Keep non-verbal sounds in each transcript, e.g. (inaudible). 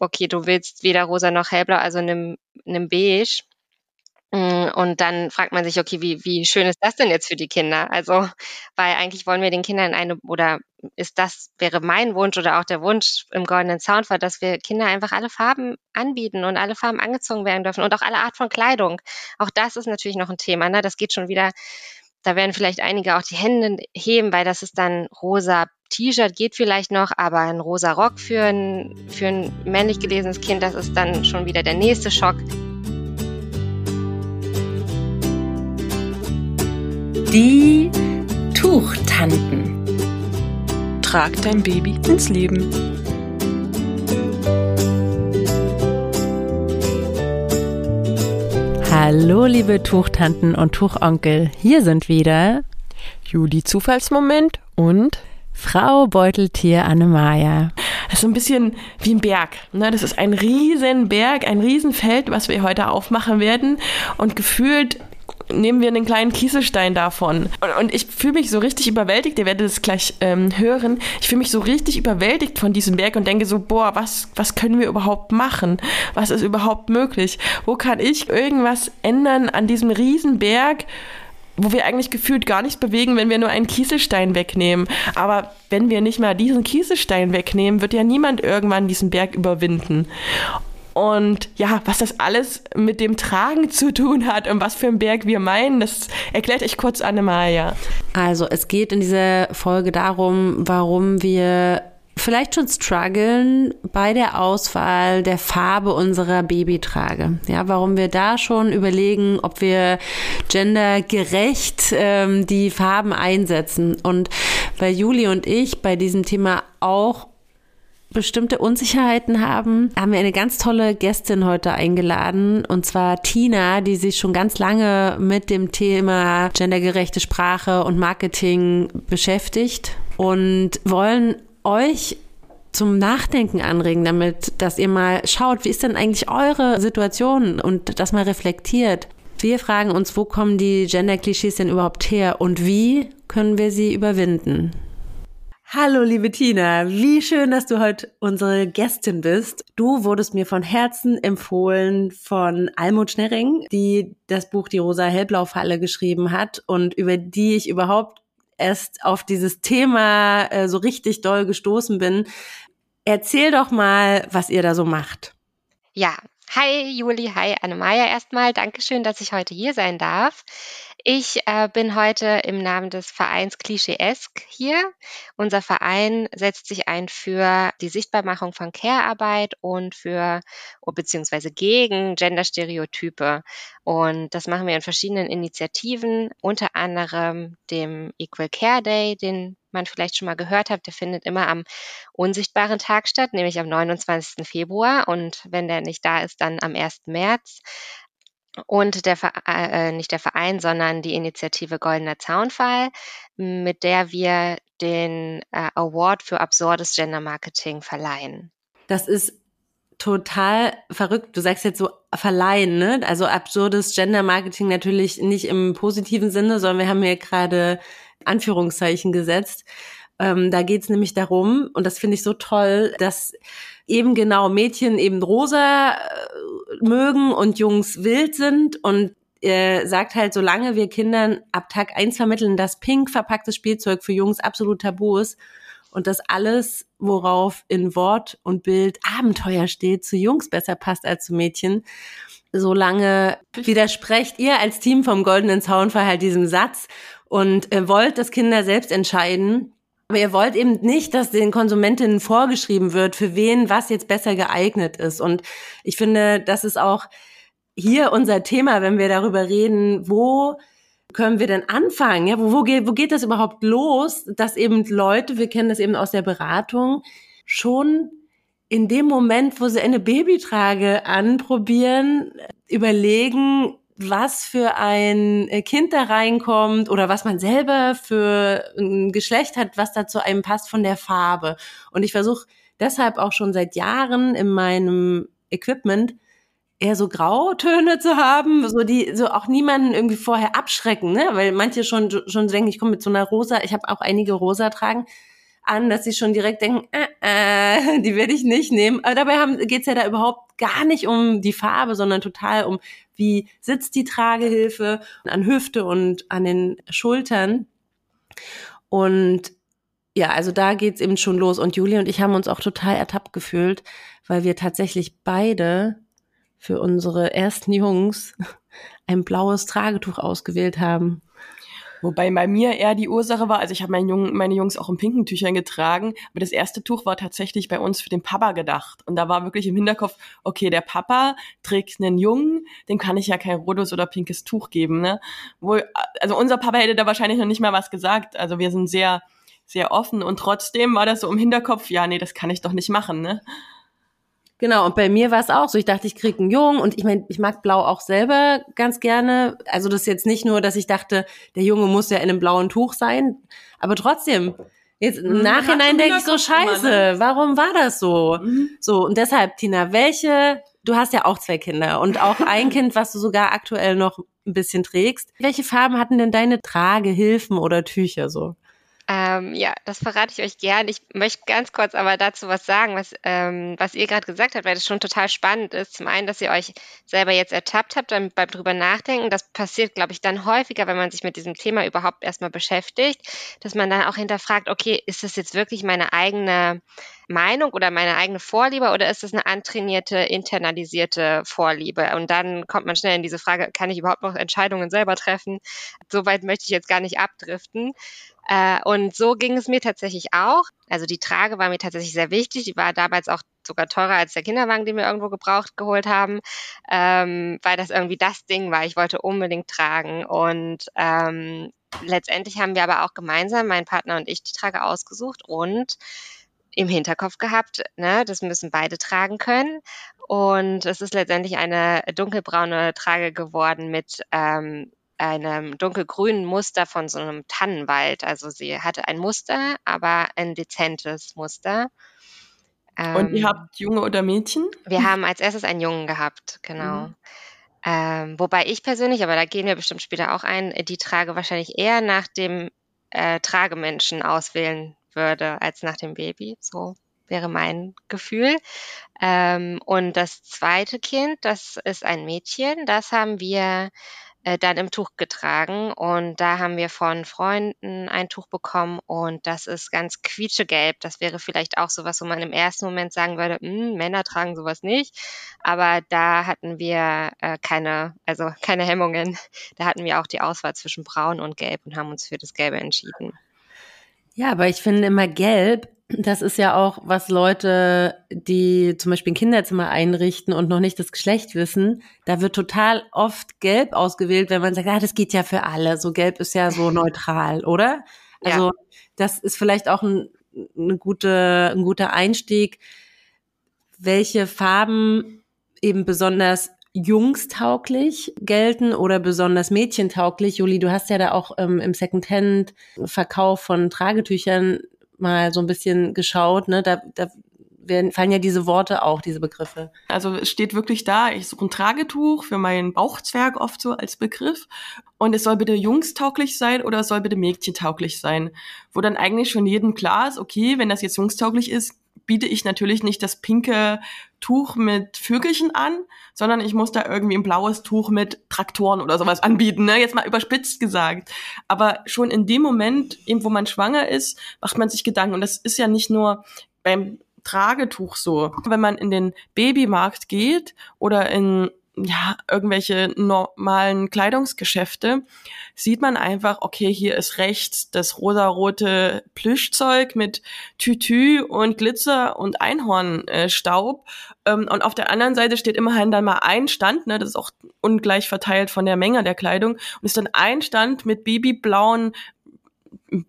okay, du willst weder rosa noch hellblau, also nimm, nimm beige. Mm, und dann fragt man sich, okay, wie, wie schön ist das denn jetzt für die Kinder? Also, weil eigentlich wollen wir den Kindern eine, oder ist das, wäre mein Wunsch oder auch der Wunsch im Goldenen Soundfall, dass wir Kinder einfach alle Farben anbieten und alle Farben angezogen werden dürfen und auch alle Art von Kleidung. Auch das ist natürlich noch ein Thema, ne? Das geht schon wieder, da werden vielleicht einige auch die Hände heben, weil das ist dann rosa T-Shirt geht vielleicht noch, aber ein rosa Rock für ein, für ein männlich gelesenes Kind, das ist dann schon wieder der nächste Schock. Die Tuchtanten. Trag dein Baby ins Leben. Hallo, liebe Tuchtanten und Tuchonkel. Hier sind wieder Juli Zufallsmoment und Frau Beuteltier Annemaja. Das ist so ein bisschen wie ein Berg. Ne? Das ist ein Riesenberg, ein Riesenfeld, was wir heute aufmachen werden. Und gefühlt nehmen wir einen kleinen Kieselstein davon. Und, und ich fühle mich so richtig überwältigt, ihr werdet es gleich ähm, hören, ich fühle mich so richtig überwältigt von diesem Berg und denke so, boah, was, was können wir überhaupt machen? Was ist überhaupt möglich? Wo kann ich irgendwas ändern an diesem Riesenberg? Wo wir eigentlich gefühlt gar nichts bewegen, wenn wir nur einen Kieselstein wegnehmen. Aber wenn wir nicht mal diesen Kieselstein wegnehmen, wird ja niemand irgendwann diesen Berg überwinden. Und ja, was das alles mit dem Tragen zu tun hat und was für einen Berg wir meinen, das erklärt euch kurz Annemaja. Also es geht in dieser Folge darum, warum wir vielleicht schon strugglen bei der Auswahl der Farbe unserer Babytrage. Ja, warum wir da schon überlegen, ob wir gendergerecht ähm, die Farben einsetzen. Und weil Juli und ich bei diesem Thema auch bestimmte Unsicherheiten haben, haben wir eine ganz tolle Gästin heute eingeladen, und zwar Tina, die sich schon ganz lange mit dem Thema gendergerechte Sprache und Marketing beschäftigt und wollen euch zum Nachdenken anregen, damit, dass ihr mal schaut, wie ist denn eigentlich eure Situation und das mal reflektiert. Wir fragen uns, wo kommen die Gender-Klischees denn überhaupt her und wie können wir sie überwinden? Hallo, liebe Tina. Wie schön, dass du heute unsere Gästin bist. Du wurdest mir von Herzen empfohlen von Almut Schnerring, die das Buch Die rosa-hellblau-Falle geschrieben hat und über die ich überhaupt erst auf dieses Thema äh, so richtig doll gestoßen bin. Erzähl doch mal, was ihr da so macht. Ja, hi Juli, hi Annemaya erstmal. Dankeschön, dass ich heute hier sein darf. Ich äh, bin heute im Namen des Vereins Klischeesk hier. Unser Verein setzt sich ein für die Sichtbarmachung von Care-Arbeit und für oh, beziehungsweise gegen Genderstereotype. Und das machen wir in verschiedenen Initiativen, unter anderem dem Equal Care Day, den man vielleicht schon mal gehört hat. Der findet immer am unsichtbaren Tag statt, nämlich am 29. Februar. Und wenn der nicht da ist, dann am 1. März und der äh, nicht der Verein, sondern die Initiative Goldener Zaunfall, mit der wir den äh, Award für absurdes Gender Marketing verleihen. Das ist total verrückt. Du sagst jetzt so verleihen, ne? Also absurdes Gender Marketing natürlich nicht im positiven Sinne, sondern wir haben hier gerade Anführungszeichen gesetzt. Ähm, da geht's nämlich darum, und das finde ich so toll, dass eben genau Mädchen eben rosa äh, mögen und Jungs wild sind und er sagt halt, solange wir Kindern ab Tag eins vermitteln, dass pink verpacktes Spielzeug für Jungs absolut tabu ist und dass alles, worauf in Wort und Bild Abenteuer steht, zu Jungs besser passt als zu Mädchen, solange widersprecht ihr als Team vom Goldenen Zaunfall halt diesem Satz und äh, wollt, dass Kinder selbst entscheiden, aber ihr wollt eben nicht, dass den Konsumentinnen vorgeschrieben wird, für wen was jetzt besser geeignet ist. Und ich finde, das ist auch hier unser Thema, wenn wir darüber reden, wo können wir denn anfangen? Ja, wo, wo, geht, wo geht das überhaupt los, dass eben Leute, wir kennen das eben aus der Beratung, schon in dem Moment, wo sie eine Babytrage anprobieren, überlegen, was für ein äh, Kind da reinkommt oder was man selber für ein Geschlecht hat, was da zu einem passt von der Farbe. Und ich versuche deshalb auch schon seit Jahren in meinem Equipment eher so Grautöne zu haben, so die so auch niemanden irgendwie vorher abschrecken, ne? Weil manche schon schon denken, ich komme mit so einer rosa, ich habe auch einige rosa tragen, an, dass sie schon direkt denken, äh, äh, (laughs) die werde ich nicht nehmen. Aber dabei haben, geht's ja da überhaupt gar nicht um die Farbe, sondern total um, wie sitzt die Tragehilfe an Hüfte und an den Schultern. Und ja, also da geht's eben schon los. Und Julie und ich haben uns auch total ertappt gefühlt, weil wir tatsächlich beide für unsere ersten Jungs (laughs) ein blaues Tragetuch ausgewählt haben. Wobei bei mir eher die Ursache war, also ich habe meine, meine Jungs auch in pinken Tüchern getragen, aber das erste Tuch war tatsächlich bei uns für den Papa gedacht. Und da war wirklich im Hinterkopf, okay, der Papa trägt einen Jungen, dem kann ich ja kein rotes oder pinkes Tuch geben. Ne? Wohl, also unser Papa hätte da wahrscheinlich noch nicht mal was gesagt. Also wir sind sehr, sehr offen und trotzdem war das so im Hinterkopf, ja, nee, das kann ich doch nicht machen. Ne? Genau, und bei mir war es auch so. Ich dachte, ich krieg einen Jungen und ich meine, ich mag Blau auch selber ganz gerne. Also das ist jetzt nicht nur, dass ich dachte, der Junge muss ja in einem blauen Tuch sein, aber trotzdem, jetzt im mhm, Nachhinein denke ich so, scheiße, immer, ne? warum war das so? Mhm. So, und deshalb, Tina, welche, du hast ja auch zwei Kinder und auch (laughs) ein Kind, was du sogar aktuell noch ein bisschen trägst. Welche Farben hatten denn deine Tragehilfen oder Tücher so? Ähm, ja, das verrate ich euch gern. Ich möchte ganz kurz aber dazu was sagen, was, ähm, was ihr gerade gesagt habt, weil das schon total spannend ist. Zum einen, dass ihr euch selber jetzt ertappt habt beim, beim drüber nachdenken. Das passiert, glaube ich, dann häufiger, wenn man sich mit diesem Thema überhaupt erstmal beschäftigt, dass man dann auch hinterfragt, okay, ist das jetzt wirklich meine eigene Meinung oder meine eigene Vorliebe oder ist das eine antrainierte, internalisierte Vorliebe? Und dann kommt man schnell in diese Frage, kann ich überhaupt noch Entscheidungen selber treffen? Soweit möchte ich jetzt gar nicht abdriften. Äh, und so ging es mir tatsächlich auch. Also die Trage war mir tatsächlich sehr wichtig. Die war damals auch sogar teurer als der Kinderwagen, den wir irgendwo gebraucht geholt haben, ähm, weil das irgendwie das Ding war. Ich wollte unbedingt tragen. Und ähm, letztendlich haben wir aber auch gemeinsam, mein Partner und ich, die Trage ausgesucht und im Hinterkopf gehabt, ne, das müssen beide tragen können. Und es ist letztendlich eine dunkelbraune Trage geworden mit ähm, einem dunkelgrünen Muster von so einem Tannenwald. Also sie hatte ein Muster, aber ein dezentes Muster. Und ihr ähm, habt Junge oder Mädchen? Wir haben als erstes einen Jungen gehabt, genau. Mhm. Ähm, wobei ich persönlich, aber da gehen wir bestimmt später auch ein, die Trage wahrscheinlich eher nach dem äh, Tragemenschen auswählen würde als nach dem Baby. So wäre mein Gefühl. Ähm, und das zweite Kind, das ist ein Mädchen, das haben wir äh, dann im Tuch getragen. Und da haben wir von Freunden ein Tuch bekommen und das ist ganz quietschegelb. Das wäre vielleicht auch sowas, wo man im ersten Moment sagen würde, hm, Männer tragen sowas nicht. Aber da hatten wir äh, keine, also keine Hemmungen. Da hatten wir auch die Auswahl zwischen Braun und Gelb und haben uns für das Gelbe entschieden. Ja, aber ich finde immer Gelb das ist ja auch, was Leute, die zum Beispiel ein Kinderzimmer einrichten und noch nicht das Geschlecht wissen, da wird total oft gelb ausgewählt, wenn man sagt, ah, das geht ja für alle. So gelb ist ja so neutral, oder? Also ja. das ist vielleicht auch ein, eine gute, ein guter Einstieg, welche Farben eben besonders jungstauglich gelten oder besonders mädchentauglich. Juli, du hast ja da auch ähm, im Secondhand-Verkauf von Tragetüchern mal so ein bisschen geschaut, ne, da, da werden, fallen ja diese Worte auch, diese Begriffe. Also es steht wirklich da, ich suche ein Tragetuch für meinen Bauchzwerg oft so als Begriff. Und es soll bitte jungstauglich sein oder es soll bitte mädchentauglich sein. Wo dann eigentlich schon jedem klar ist, okay, wenn das jetzt jungstauglich ist, biete ich natürlich nicht das pinke Tuch mit Vögelchen an, sondern ich muss da irgendwie ein blaues Tuch mit Traktoren oder sowas anbieten, ne? Jetzt mal überspitzt gesagt. Aber schon in dem Moment, eben wo man schwanger ist, macht man sich Gedanken. Und das ist ja nicht nur beim Tragetuch so. Wenn man in den Babymarkt geht oder in ja, irgendwelche normalen Kleidungsgeschäfte, sieht man einfach, okay, hier ist rechts das rosarote Plüschzeug mit Tütü und Glitzer und Einhornstaub. Ähm, und auf der anderen Seite steht immerhin dann mal ein Stand, ne, das ist auch ungleich verteilt von der Menge der Kleidung, und ist dann ein Stand mit babyblauen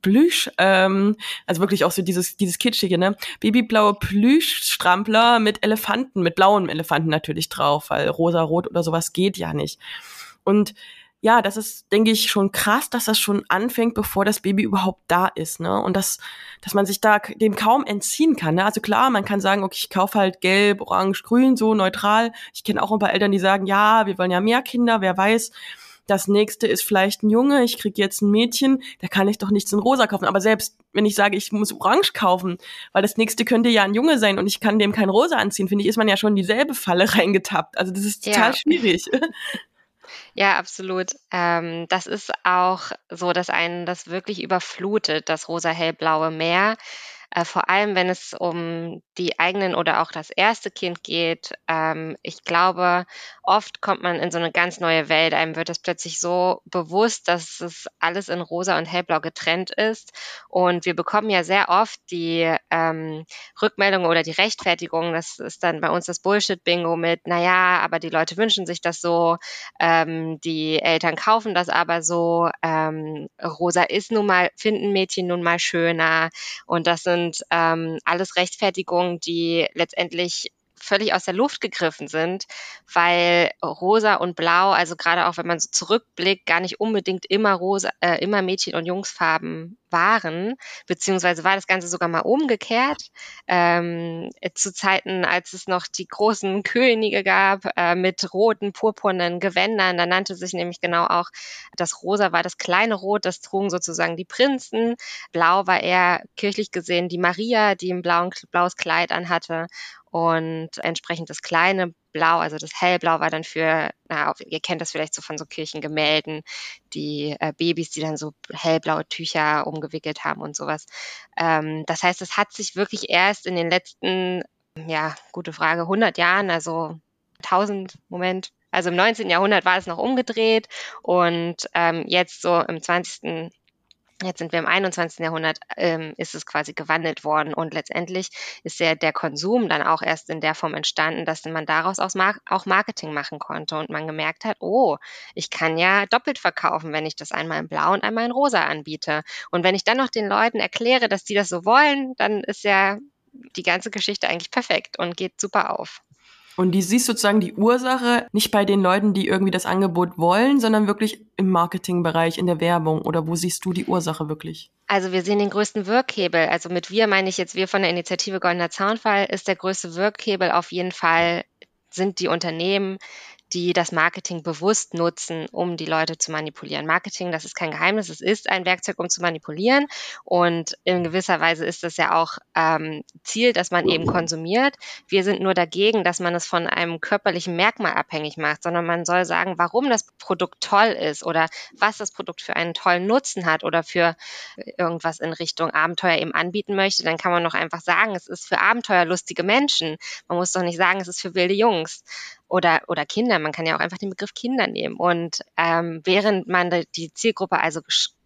Plüsch, ähm, also wirklich auch so dieses, dieses kitschige, ne? Babyblaue Plüschstrampler mit Elefanten, mit blauem Elefanten natürlich drauf, weil rosa-rot oder sowas geht ja nicht. Und ja, das ist, denke ich, schon krass, dass das schon anfängt, bevor das Baby überhaupt da ist, ne? Und dass, dass man sich da dem kaum entziehen kann. Ne? Also klar, man kann sagen, okay, ich kaufe halt gelb, orange, grün, so neutral. Ich kenne auch ein paar Eltern, die sagen, ja, wir wollen ja mehr Kinder, wer weiß. Das nächste ist vielleicht ein Junge, ich kriege jetzt ein Mädchen, da kann ich doch nichts in rosa kaufen. Aber selbst wenn ich sage, ich muss orange kaufen, weil das nächste könnte ja ein Junge sein und ich kann dem kein rosa anziehen, finde ich, ist man ja schon in dieselbe Falle (laughs) reingetappt. Also das ist total ja. schwierig. (laughs) Ja, absolut. Ähm, das ist auch so, dass einen das wirklich überflutet, das rosa-hellblaue Meer. Äh, vor allem, wenn es um die eigenen oder auch das erste Kind geht. Ähm, ich glaube, oft kommt man in so eine ganz neue Welt. Einem wird es plötzlich so bewusst, dass es alles in rosa und hellblau getrennt ist. Und wir bekommen ja sehr oft die ähm, Rückmeldung oder die Rechtfertigung. Das ist dann bei uns das Bullshit-Bingo mit, naja, aber die Leute wünschen sich das so, ähm, die Eltern kaufen das aber so. Ähm, rosa ist nun mal, finden Mädchen nun mal schöner. Und das sind sind ähm, alles Rechtfertigungen, die letztendlich völlig aus der Luft gegriffen sind, weil rosa und blau, also gerade auch wenn man so zurückblickt, gar nicht unbedingt immer rosa, äh, immer Mädchen- und Jungsfarben waren, beziehungsweise war das Ganze sogar mal umgekehrt. Ähm, zu Zeiten, als es noch die großen Könige gab äh, mit roten, purpurnen Gewändern, da nannte sich nämlich genau auch, das Rosa war das kleine Rot, das trugen sozusagen die Prinzen. Blau war eher kirchlich gesehen die Maria, die ein blauen, blaues Kleid anhatte und entsprechend das kleine Blau, also das Hellblau war dann für, na, ihr kennt das vielleicht so von so Kirchengemälden, die äh, Babys, die dann so hellblaue Tücher umgewickelt haben und sowas. Ähm, das heißt, es hat sich wirklich erst in den letzten, ja, gute Frage, 100 Jahren, also 1000, Moment, also im 19. Jahrhundert war es noch umgedreht und ähm, jetzt so im 20 jetzt sind wir im 21. Jahrhundert, ähm, ist es quasi gewandelt worden und letztendlich ist ja der Konsum dann auch erst in der Form entstanden, dass man daraus auch Marketing machen konnte und man gemerkt hat, oh, ich kann ja doppelt verkaufen, wenn ich das einmal in Blau und einmal in Rosa anbiete. Und wenn ich dann noch den Leuten erkläre, dass die das so wollen, dann ist ja die ganze Geschichte eigentlich perfekt und geht super auf. Und die siehst sozusagen die Ursache nicht bei den Leuten, die irgendwie das Angebot wollen, sondern wirklich im Marketingbereich, in der Werbung. Oder wo siehst du die Ursache wirklich? Also wir sehen den größten Wirkhebel. Also mit wir meine ich jetzt wir von der Initiative Goldener Zaunfall ist der größte Wirkhebel auf jeden Fall sind die Unternehmen, die das Marketing bewusst nutzen, um die Leute zu manipulieren. Marketing, das ist kein Geheimnis, es ist ein Werkzeug, um zu manipulieren. Und in gewisser Weise ist es ja auch ähm, Ziel, dass man eben konsumiert. Wir sind nur dagegen, dass man es von einem körperlichen Merkmal abhängig macht, sondern man soll sagen, warum das Produkt toll ist oder was das Produkt für einen tollen Nutzen hat oder für irgendwas in Richtung Abenteuer eben anbieten möchte. Dann kann man noch einfach sagen, es ist für abenteuerlustige Menschen. Man muss doch nicht sagen, es ist für wilde Jungs oder, oder Kinder. Man kann ja auch einfach den Begriff Kinder nehmen. Und ähm, während man die Zielgruppe also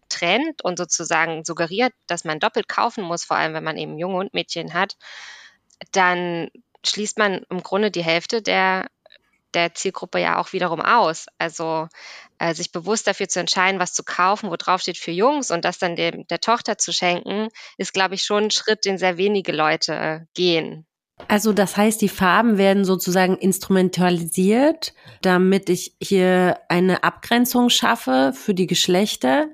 trennt und sozusagen suggeriert, dass man doppelt kaufen muss, vor allem wenn man eben Junge und Mädchen hat, dann schließt man im Grunde die Hälfte der, der Zielgruppe ja auch wiederum aus. Also äh, sich bewusst dafür zu entscheiden, was zu kaufen, wo drauf steht für Jungs und das dann dem, der Tochter zu schenken, ist, glaube ich, schon ein Schritt, den sehr wenige Leute äh, gehen. Also das heißt, die Farben werden sozusagen instrumentalisiert, damit ich hier eine Abgrenzung schaffe für die Geschlechter.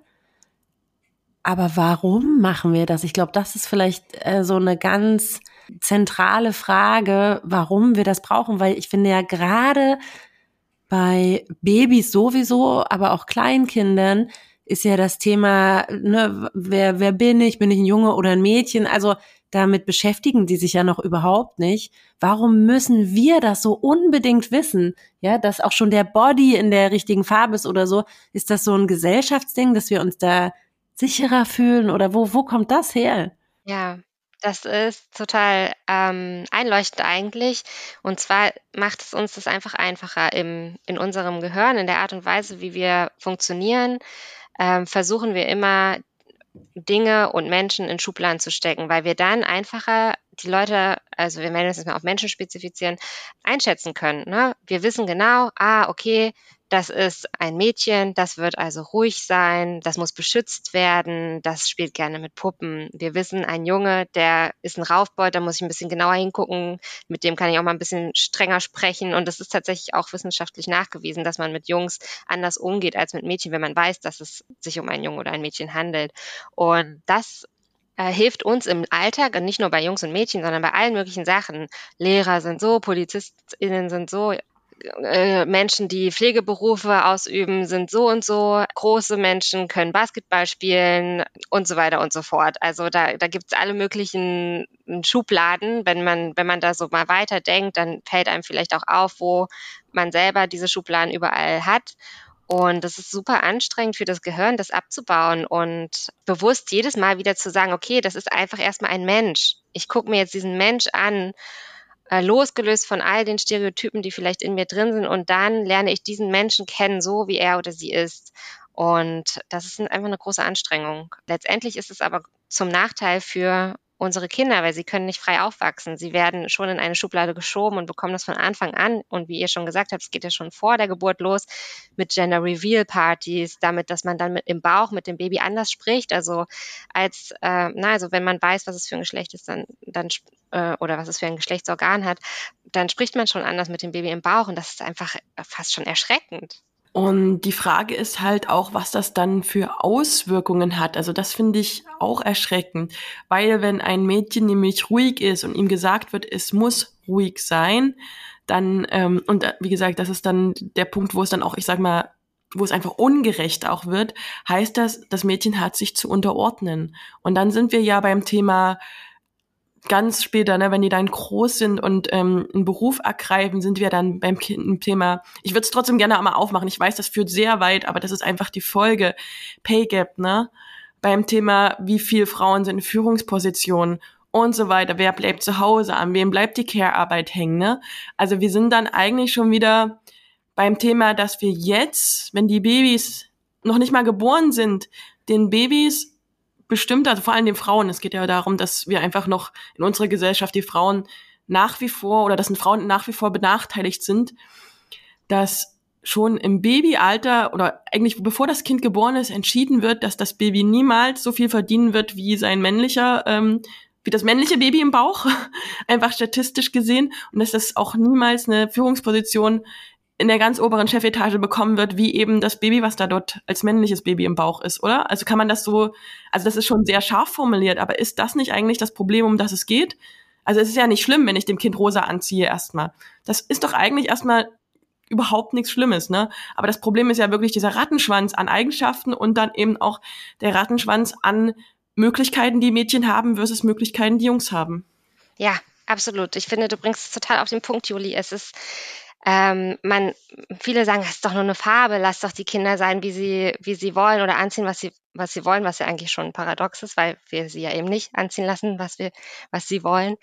Aber warum machen wir das? Ich glaube, das ist vielleicht äh, so eine ganz zentrale Frage, warum wir das brauchen, weil ich finde ja gerade bei Babys sowieso, aber auch Kleinkindern ist ja das Thema, ne, wer, wer bin ich? Bin ich ein Junge oder ein Mädchen? Also damit beschäftigen die sich ja noch überhaupt nicht. Warum müssen wir das so unbedingt wissen? Ja, dass auch schon der Body in der richtigen Farbe ist oder so. Ist das so ein Gesellschaftsding, dass wir uns da sicherer fühlen oder wo, wo kommt das her? Ja, das ist total ähm, einleuchtend eigentlich. Und zwar macht es uns das einfach einfacher im, in unserem Gehirn, in der Art und Weise, wie wir funktionieren. Ähm, versuchen wir immer Dinge und Menschen in Schubladen zu stecken, weil wir dann einfacher die Leute, also wir melden uns jetzt mal auf Menschen spezifizieren, einschätzen können. Ne? Wir wissen genau, ah, okay, das ist ein Mädchen, das wird also ruhig sein, das muss beschützt werden, das spielt gerne mit Puppen. Wir wissen, ein Junge, der ist ein Raufbeut, da muss ich ein bisschen genauer hingucken, mit dem kann ich auch mal ein bisschen strenger sprechen. Und das ist tatsächlich auch wissenschaftlich nachgewiesen, dass man mit Jungs anders umgeht als mit Mädchen, wenn man weiß, dass es sich um einen Jungen oder ein Mädchen handelt. Und das äh, hilft uns im Alltag und nicht nur bei Jungs und Mädchen, sondern bei allen möglichen Sachen. Lehrer sind so, PolizistInnen sind so, äh, Menschen, die Pflegeberufe ausüben, sind so und so. Große Menschen können Basketball spielen und so weiter und so fort. Also da, da gibt es alle möglichen Schubladen. Wenn man, wenn man da so mal weiterdenkt, dann fällt einem vielleicht auch auf, wo man selber diese Schubladen überall hat. Und das ist super anstrengend für das Gehirn, das abzubauen und bewusst jedes Mal wieder zu sagen, okay, das ist einfach erstmal ein Mensch. Ich gucke mir jetzt diesen Mensch an, losgelöst von all den Stereotypen, die vielleicht in mir drin sind. Und dann lerne ich diesen Menschen kennen, so wie er oder sie ist. Und das ist einfach eine große Anstrengung. Letztendlich ist es aber zum Nachteil für unsere Kinder, weil sie können nicht frei aufwachsen. Sie werden schon in eine Schublade geschoben und bekommen das von Anfang an. Und wie ihr schon gesagt habt, es geht ja schon vor der Geburt los mit Gender Reveal Partys, damit, dass man dann mit im Bauch mit dem Baby anders spricht. Also als, äh, na, also wenn man weiß, was es für ein Geschlecht ist, dann, dann äh, oder was es für ein Geschlechtsorgan hat, dann spricht man schon anders mit dem Baby im Bauch und das ist einfach fast schon erschreckend. Und die Frage ist halt auch, was das dann für Auswirkungen hat. Also das finde ich auch erschreckend, weil wenn ein Mädchen nämlich ruhig ist und ihm gesagt wird, es muss ruhig sein, dann, ähm, und äh, wie gesagt, das ist dann der Punkt, wo es dann auch, ich sag mal, wo es einfach ungerecht auch wird, heißt das, das Mädchen hat sich zu unterordnen. Und dann sind wir ja beim Thema ganz später, ne, wenn die dann groß sind und ähm, einen Beruf ergreifen, sind wir dann beim Thema, ich würde es trotzdem gerne einmal aufmachen, ich weiß, das führt sehr weit, aber das ist einfach die Folge, Pay Gap, ne? Beim Thema, wie viel Frauen sind in Führungspositionen und so weiter, wer bleibt zu Hause, an wem bleibt die Care-Arbeit hängen, ne? Also wir sind dann eigentlich schon wieder beim Thema, dass wir jetzt, wenn die Babys noch nicht mal geboren sind, den Babys bestimmte, also vor allem den Frauen, es geht ja darum, dass wir einfach noch in unserer Gesellschaft die Frauen nach wie vor oder dass Frauen nach wie vor benachteiligt sind, dass schon im Babyalter oder eigentlich bevor das Kind geboren ist, entschieden wird, dass das Baby niemals so viel verdienen wird wie sein männlicher, ähm, wie das männliche Baby im Bauch, (laughs) einfach statistisch gesehen, und dass das auch niemals eine Führungsposition in der ganz oberen Chefetage bekommen wird, wie eben das Baby, was da dort als männliches Baby im Bauch ist, oder? Also kann man das so, also das ist schon sehr scharf formuliert, aber ist das nicht eigentlich das Problem, um das es geht? Also es ist ja nicht schlimm, wenn ich dem Kind rosa anziehe erstmal. Das ist doch eigentlich erstmal überhaupt nichts Schlimmes, ne? Aber das Problem ist ja wirklich dieser Rattenschwanz an Eigenschaften und dann eben auch der Rattenschwanz an Möglichkeiten, die Mädchen haben versus Möglichkeiten, die Jungs haben. Ja, absolut. Ich finde, du bringst es total auf den Punkt, Juli. Es ist ähm, man, viele sagen, es ist doch nur eine Farbe, lass doch die Kinder sein, wie sie, wie sie wollen oder anziehen, was sie, was sie wollen, was ja eigentlich schon paradox ist, weil wir sie ja eben nicht anziehen lassen, was wir, was sie wollen.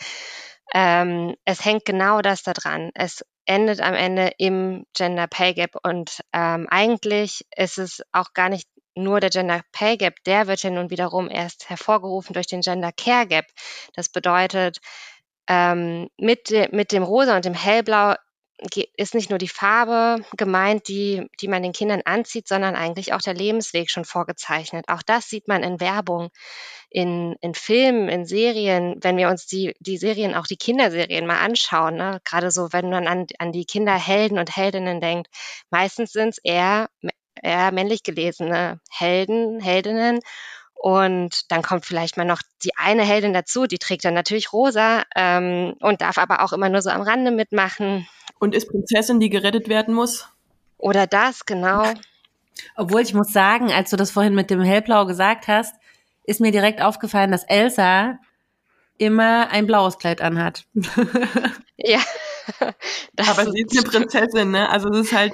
Ähm, es hängt genau das da dran. Es endet am Ende im Gender Pay Gap und ähm, eigentlich ist es auch gar nicht nur der Gender Pay Gap, der wird ja nun wiederum erst hervorgerufen durch den Gender Care Gap. Das bedeutet, ähm, mit, de, mit dem Rosa und dem Hellblau ist nicht nur die Farbe gemeint, die, die man den Kindern anzieht, sondern eigentlich auch der Lebensweg schon vorgezeichnet. Auch das sieht man in Werbung, in, in Filmen, in Serien, wenn wir uns die, die Serien, auch die Kinderserien mal anschauen. Ne? Gerade so, wenn man an, an die Kinderhelden und Heldinnen denkt. Meistens sind es eher, eher männlich gelesene Helden, Heldinnen und dann kommt vielleicht mal noch die eine Heldin dazu, die trägt dann natürlich rosa ähm, und darf aber auch immer nur so am Rande mitmachen. Und ist Prinzessin, die gerettet werden muss? Oder das, genau. Obwohl ich muss sagen, als du das vorhin mit dem Hellblau gesagt hast, ist mir direkt aufgefallen, dass Elsa immer ein blaues Kleid anhat. (laughs) ja. (laughs) aber sie ist eine Prinzessin, ne? Also es ist halt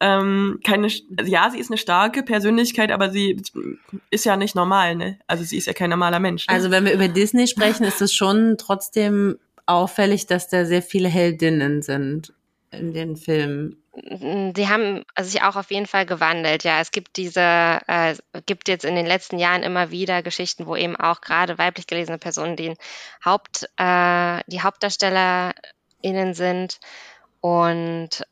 ähm, keine, ja, sie ist eine starke Persönlichkeit, aber sie ist ja nicht normal, ne? Also sie ist ja kein normaler Mensch. Ne? Also wenn wir über Disney sprechen, ist es schon trotzdem auffällig, dass da sehr viele Heldinnen sind in den Filmen. Die haben sich auch auf jeden Fall gewandelt. Ja, es gibt diese, äh, gibt jetzt in den letzten Jahren immer wieder Geschichten, wo eben auch gerade weiblich gelesene Personen den Haupt, äh, die Hauptdarsteller innen sind. Und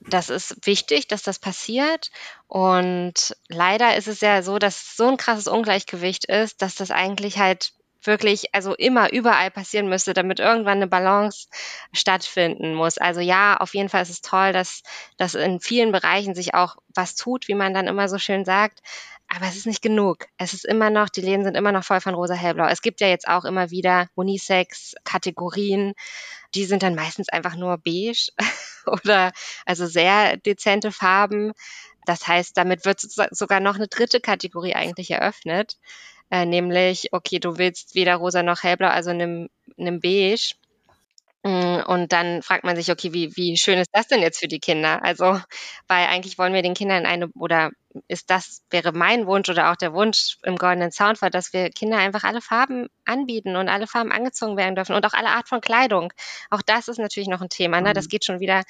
das ist wichtig, dass das passiert. Und leider ist es ja so, dass so ein krasses Ungleichgewicht ist, dass das eigentlich halt wirklich, also immer überall passieren müsste, damit irgendwann eine Balance stattfinden muss. Also ja, auf jeden Fall ist es toll, dass, dass in vielen Bereichen sich auch was tut, wie man dann immer so schön sagt. Aber es ist nicht genug. Es ist immer noch, die Läden sind immer noch voll von rosa hellblau. Es gibt ja jetzt auch immer wieder Unisex-Kategorien. Die sind dann meistens einfach nur beige (laughs) oder also sehr dezente Farben. Das heißt, damit wird sogar noch eine dritte Kategorie eigentlich eröffnet, äh, nämlich, okay, du willst weder rosa noch hellblau, also nimm, nimm beige. Mm, und dann fragt man sich, okay, wie, wie schön ist das denn jetzt für die Kinder? Also, weil eigentlich wollen wir den Kindern eine, oder ist das, wäre mein Wunsch oder auch der Wunsch im Goldenen Soundfall, dass wir Kinder einfach alle Farben anbieten und alle Farben angezogen werden dürfen und auch alle Art von Kleidung. Auch das ist natürlich noch ein Thema, ne? Das mhm. geht schon wieder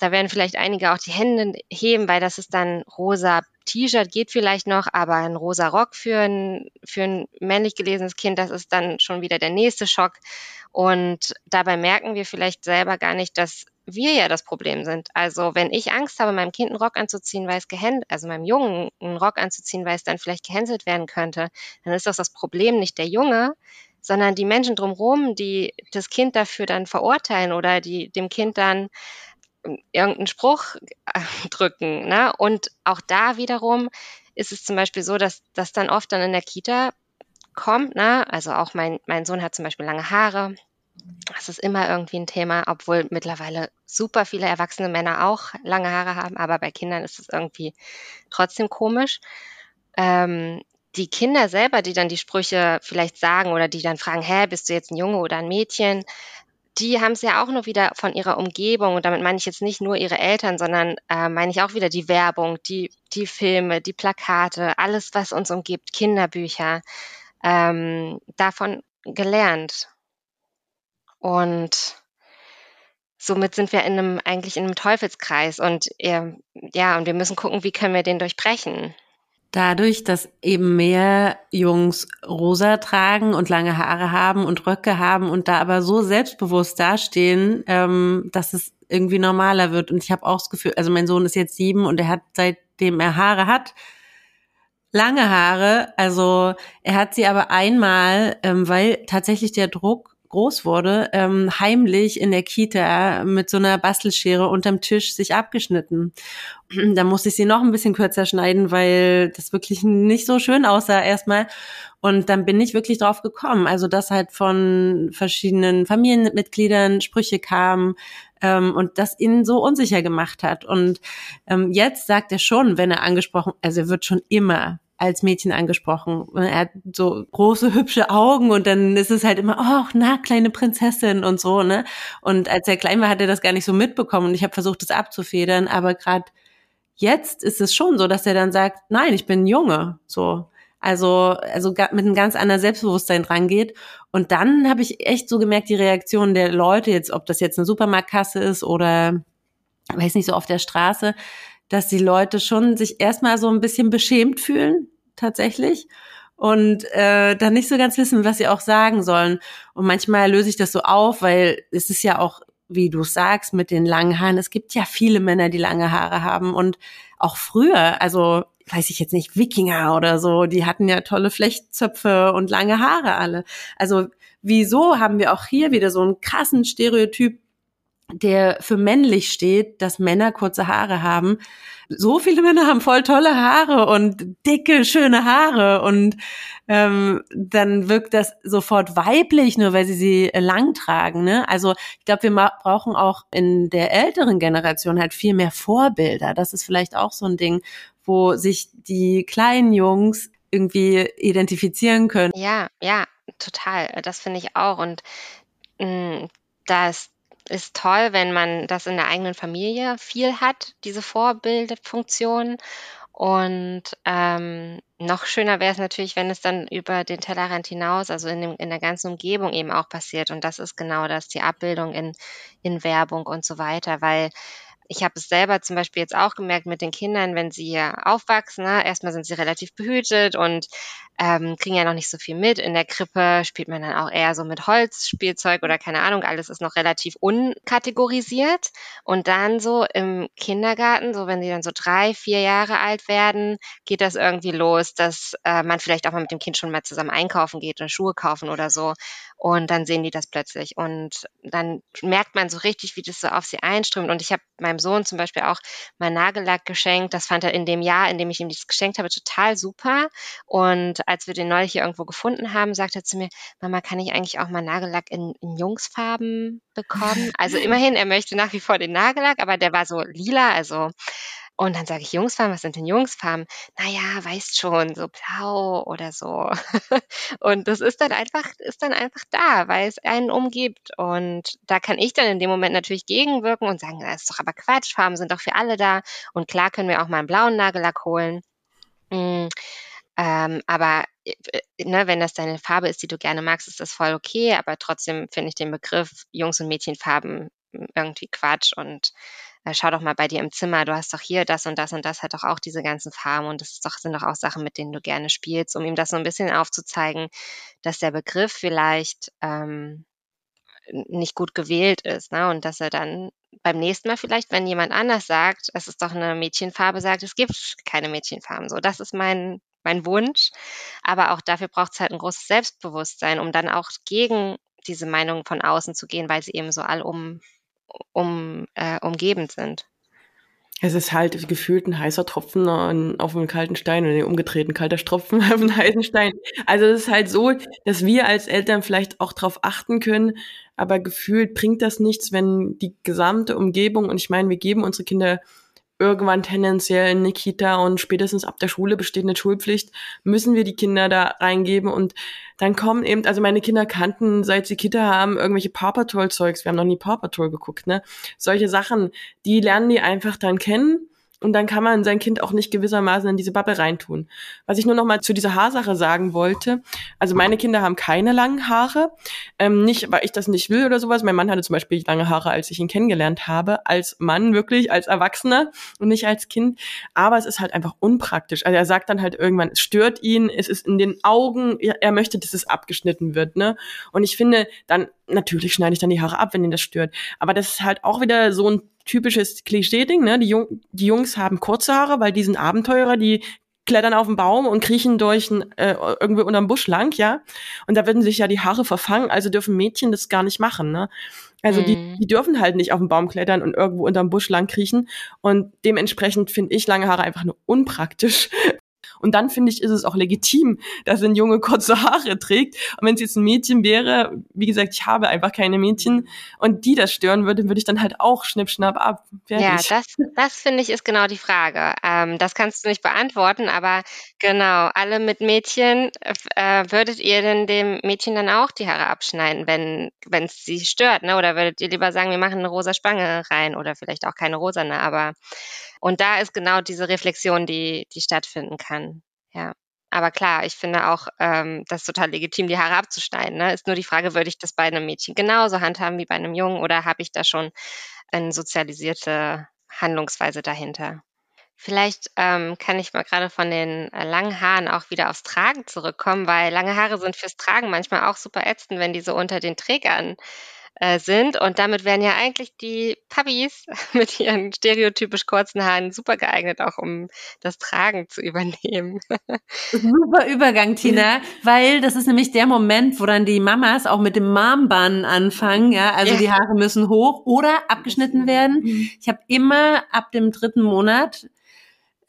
da werden vielleicht einige auch die Hände heben, weil das ist dann rosa T-Shirt geht vielleicht noch, aber ein rosa Rock für ein, für ein männlich gelesenes Kind, das ist dann schon wieder der nächste Schock. Und dabei merken wir vielleicht selber gar nicht, dass wir ja das Problem sind. Also wenn ich Angst habe, meinem Kind einen Rock anzuziehen, weil es gehänselt, also meinem Jungen einen Rock anzuziehen, weil es dann vielleicht gehänselt werden könnte, dann ist das das Problem nicht der Junge, sondern die Menschen drumherum, die das Kind dafür dann verurteilen oder die dem Kind dann irgendeinen Spruch äh, (laughs) drücken. Ne? Und auch da wiederum ist es zum Beispiel so, dass das dann oft dann in der Kita kommt. Ne? Also auch mein, mein Sohn hat zum Beispiel lange Haare. Das ist immer irgendwie ein Thema, obwohl mittlerweile super viele erwachsene Männer auch lange Haare haben, aber bei Kindern ist es irgendwie trotzdem komisch. Ähm, die Kinder selber, die dann die Sprüche vielleicht sagen oder die dann fragen, hä, bist du jetzt ein Junge oder ein Mädchen? Die haben es ja auch nur wieder von ihrer Umgebung, und damit meine ich jetzt nicht nur ihre Eltern, sondern äh, meine ich auch wieder die Werbung, die, die Filme, die Plakate, alles, was uns umgibt, Kinderbücher, ähm, davon gelernt. Und somit sind wir in einem, eigentlich in einem Teufelskreis und äh, ja, und wir müssen gucken, wie können wir den durchbrechen. Dadurch, dass eben mehr Jungs rosa tragen und lange Haare haben und Röcke haben und da aber so selbstbewusst dastehen, ähm, dass es irgendwie normaler wird. Und ich habe auch das Gefühl, also mein Sohn ist jetzt sieben und er hat seitdem er Haare hat, lange Haare. Also er hat sie aber einmal, ähm, weil tatsächlich der Druck groß wurde, ähm, heimlich in der Kita mit so einer Bastelschere unterm Tisch sich abgeschnitten. (clears throat) da musste ich sie noch ein bisschen kürzer schneiden, weil das wirklich nicht so schön aussah erstmal. Und dann bin ich wirklich drauf gekommen. Also, dass halt von verschiedenen Familienmitgliedern Sprüche kamen ähm, und das ihn so unsicher gemacht hat. Und ähm, jetzt sagt er schon, wenn er angesprochen, also er wird schon immer als Mädchen angesprochen. Er hat so große, hübsche Augen und dann ist es halt immer, oh, na, kleine Prinzessin und so, ne? Und als er klein war, hat er das gar nicht so mitbekommen und ich habe versucht, das abzufedern, aber gerade jetzt ist es schon so, dass er dann sagt, nein, ich bin Junge, so. Also, also mit einem ganz anderen Selbstbewusstsein rangeht. Und dann habe ich echt so gemerkt, die Reaktion der Leute, jetzt, ob das jetzt eine Supermarktkasse ist oder weiß nicht, so auf der Straße, dass die Leute schon sich erstmal so ein bisschen beschämt fühlen, tatsächlich. Und äh, dann nicht so ganz wissen, was sie auch sagen sollen. Und manchmal löse ich das so auf, weil es ist ja auch, wie du sagst, mit den langen Haaren. Es gibt ja viele Männer, die lange Haare haben. Und auch früher, also weiß ich jetzt nicht, Wikinger oder so, die hatten ja tolle Flechtzöpfe und lange Haare alle. Also wieso haben wir auch hier wieder so einen krassen Stereotyp der für männlich steht, dass Männer kurze Haare haben. So viele Männer haben voll tolle Haare und dicke, schöne Haare und ähm, dann wirkt das sofort weiblich, nur weil sie sie lang tragen. Ne? Also ich glaube, wir brauchen auch in der älteren Generation halt viel mehr Vorbilder. Das ist vielleicht auch so ein Ding, wo sich die kleinen Jungs irgendwie identifizieren können. Ja, ja, total. Das finde ich auch. Und mh, mm, das ist toll, wenn man das in der eigenen Familie viel hat, diese Vorbildfunktion. Und ähm, noch schöner wäre es natürlich, wenn es dann über den Tellerrand hinaus, also in, dem, in der ganzen Umgebung eben auch passiert. Und das ist genau das, die Abbildung in, in Werbung und so weiter, weil ich habe es selber zum Beispiel jetzt auch gemerkt mit den Kindern, wenn sie hier aufwachsen. Ne? Erstmal sind sie relativ behütet und ähm, kriegen ja noch nicht so viel mit. In der Krippe spielt man dann auch eher so mit Holzspielzeug oder keine Ahnung, alles ist noch relativ unkategorisiert. Und dann so im Kindergarten, so wenn sie dann so drei, vier Jahre alt werden, geht das irgendwie los, dass äh, man vielleicht auch mal mit dem Kind schon mal zusammen einkaufen geht und Schuhe kaufen oder so. Und dann sehen die das plötzlich. Und dann merkt man so richtig, wie das so auf sie einströmt. Und ich habe meinem Sohn zum Beispiel auch mein Nagellack geschenkt. Das fand er in dem Jahr, in dem ich ihm das geschenkt habe, total super. Und als wir den neulich hier irgendwo gefunden haben, sagte er zu mir, Mama, kann ich eigentlich auch mal Nagellack in, in Jungsfarben bekommen? Also immerhin, er möchte nach wie vor den Nagellack, aber der war so lila, also und dann sage ich Jungsfarben, was sind denn Jungsfarben? Naja, weißt schon, so blau oder so. (laughs) und das ist dann einfach, ist dann einfach da, weil es einen umgibt. Und da kann ich dann in dem Moment natürlich gegenwirken und sagen, das ist doch aber Quatsch, Farben sind doch für alle da. Und klar können wir auch mal einen blauen Nagellack holen. Mm, ähm, aber äh, ne, wenn das deine Farbe ist, die du gerne magst, ist das voll okay. Aber trotzdem finde ich den Begriff Jungs- und Mädchenfarben irgendwie Quatsch und äh, schau doch mal bei dir im Zimmer, du hast doch hier das und das und das hat doch auch diese ganzen Farben und das doch, sind doch auch Sachen, mit denen du gerne spielst, um ihm das so ein bisschen aufzuzeigen, dass der Begriff vielleicht ähm, nicht gut gewählt ist, ne? Und dass er dann beim nächsten Mal vielleicht, wenn jemand anders sagt, es ist doch eine Mädchenfarbe, sagt, es gibt keine Mädchenfarben. So, das ist mein mein Wunsch. Aber auch dafür braucht es halt ein großes Selbstbewusstsein, um dann auch gegen diese Meinung von außen zu gehen, weil sie eben so allum um, äh, umgebend sind. Es ist halt gefühlt ein heißer Tropfen auf einem kalten Stein oder umgedreht ein kalter Tropfen (laughs) auf einen heißen Stein. Also es ist halt so, dass wir als Eltern vielleicht auch darauf achten können, aber gefühlt bringt das nichts, wenn die gesamte Umgebung, und ich meine, wir geben unsere Kinder irgendwann tendenziell in eine Kita und spätestens ab der Schule besteht eine Schulpflicht, müssen wir die Kinder da reingeben. Und dann kommen eben, also meine Kinder kannten, seit sie Kita haben, irgendwelche Paw Patrol Zeugs, wir haben noch nie Paw Patrol geguckt, ne? Solche Sachen, die lernen die einfach dann kennen und dann kann man sein Kind auch nicht gewissermaßen in diese Bubble reintun. Was ich nur noch mal zu dieser Haarsache sagen wollte, also meine Kinder haben keine langen Haare, ähm, nicht, weil ich das nicht will oder sowas. Mein Mann hatte zum Beispiel lange Haare, als ich ihn kennengelernt habe, als Mann wirklich, als Erwachsener und nicht als Kind. Aber es ist halt einfach unpraktisch. Also er sagt dann halt irgendwann, es stört ihn, es ist in den Augen, er möchte, dass es abgeschnitten wird, ne? Und ich finde, dann natürlich schneide ich dann die Haare ab, wenn ihn das stört. Aber das ist halt auch wieder so ein typisches Klischee-Ding, ne? Die, Jung, die Jungs haben kurze Haare, weil die sind Abenteurer, die klettern auf den Baum und kriechen durch ein, äh, irgendwie unterm Busch lang, ja. Und da würden sich ja die Haare verfangen, also dürfen Mädchen das gar nicht machen, ne? Also mm. die, mhm. die dürfen halt nicht auf den Baum klettern und irgendwo unterm Busch lang kriechen. Und dementsprechend finde ich lange Haare einfach nur unpraktisch, und dann finde ich, ist es auch legitim, dass ein Junge kurze Haare trägt. Und wenn es jetzt ein Mädchen wäre, wie gesagt, ich habe einfach keine Mädchen und die das stören würde, würde ich dann halt auch schnipp, schnapp ab. Fertig. Ja, das, das finde ich ist genau die Frage. Ähm, das kannst du nicht beantworten, aber genau, alle mit Mädchen, äh, würdet ihr denn dem Mädchen dann auch die Haare abschneiden, wenn wenn es sie stört, ne? Oder würdet ihr lieber sagen, wir machen eine rosa Spange rein oder vielleicht auch keine rosane, aber und da ist genau diese Reflexion, die, die stattfinden kann. Ja. Aber klar, ich finde auch ähm, das total legitim, die Haare abzuschneiden. Ne? Ist nur die Frage, würde ich das bei einem Mädchen genauso handhaben wie bei einem Jungen oder habe ich da schon eine sozialisierte Handlungsweise dahinter? Vielleicht ähm, kann ich mal gerade von den äh, langen Haaren auch wieder aufs Tragen zurückkommen, weil lange Haare sind fürs Tragen manchmal auch super ätzend, wenn die so unter den Trägern äh, sind. Und damit wären ja eigentlich die Puppies (laughs) mit ihren stereotypisch kurzen Haaren super geeignet, auch um das Tragen zu übernehmen. (laughs) Super Übergang, Tina, weil das ist nämlich der Moment, wo dann die Mamas auch mit dem Mom-Bun anfangen. Ja, also ja. die Haare müssen hoch oder abgeschnitten werden. Mhm. Ich habe immer ab dem dritten Monat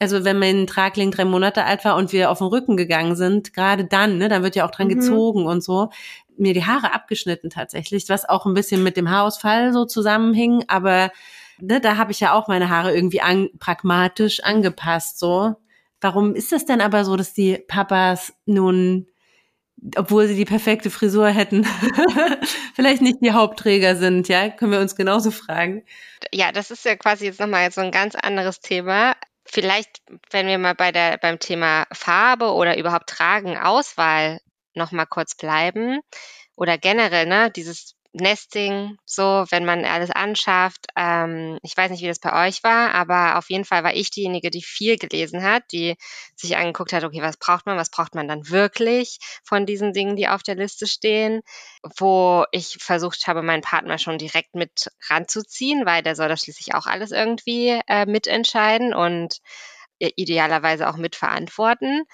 also wenn mein Tragling drei Monate alt war und wir auf den Rücken gegangen sind, gerade dann, ne, dann wird ja auch dran mhm. gezogen und so, mir die Haare abgeschnitten tatsächlich, was auch ein bisschen mit dem Haarausfall so zusammenhing, aber ne, da habe ich ja auch meine Haare irgendwie an, pragmatisch angepasst, so. Warum ist das denn aber so, dass die Papas nun, obwohl sie die perfekte Frisur hätten, (laughs) vielleicht nicht die Hauptträger sind, ja? Können wir uns genauso fragen. Ja, das ist ja quasi jetzt nochmal so ein ganz anderes Thema. Vielleicht, wenn wir mal bei der, beim Thema Farbe oder überhaupt Tragen, Auswahl noch mal kurz bleiben oder generell, ne, dieses Nesting, so, wenn man alles anschafft. Ähm, ich weiß nicht, wie das bei euch war, aber auf jeden Fall war ich diejenige, die viel gelesen hat, die sich angeguckt hat, okay, was braucht man, was braucht man dann wirklich von diesen Dingen, die auf der Liste stehen, wo ich versucht habe, meinen Partner schon direkt mit ranzuziehen, weil der soll das schließlich auch alles irgendwie äh, mitentscheiden und idealerweise auch mitverantworten.